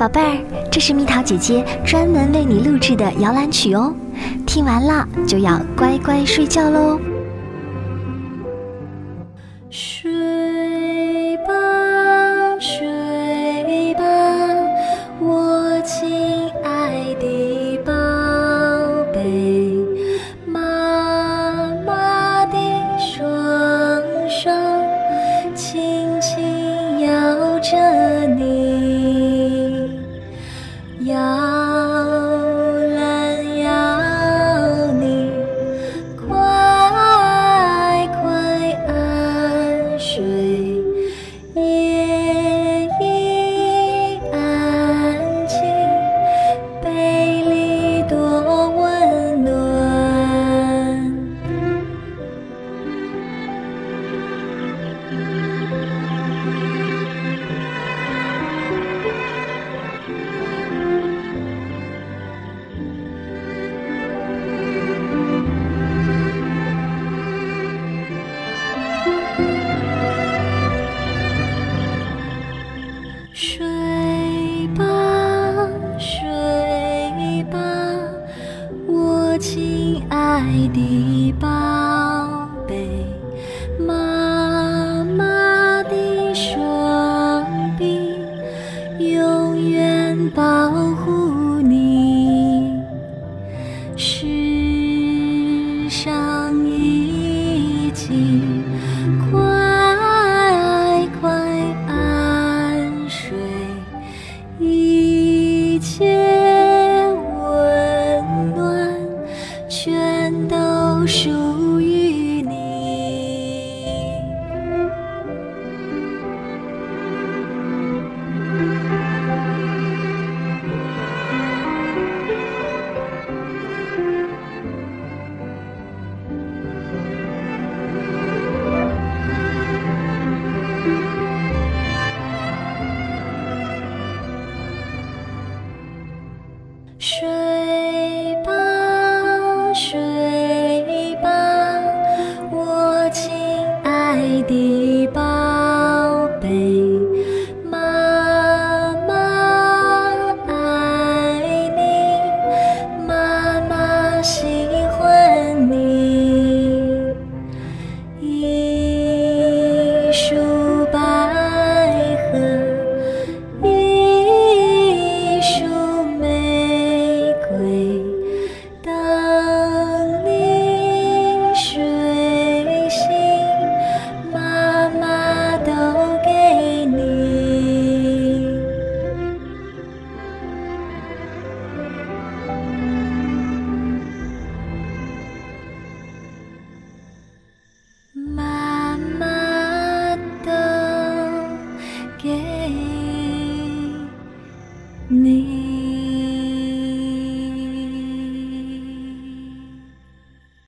宝贝儿，这是蜜桃姐姐专门为你录制的摇篮曲哦，听完了就要乖乖睡觉喽。睡睡吧，睡吧，我亲爱的宝贝，妈妈的双臂永远保护你。世上已经切睡你。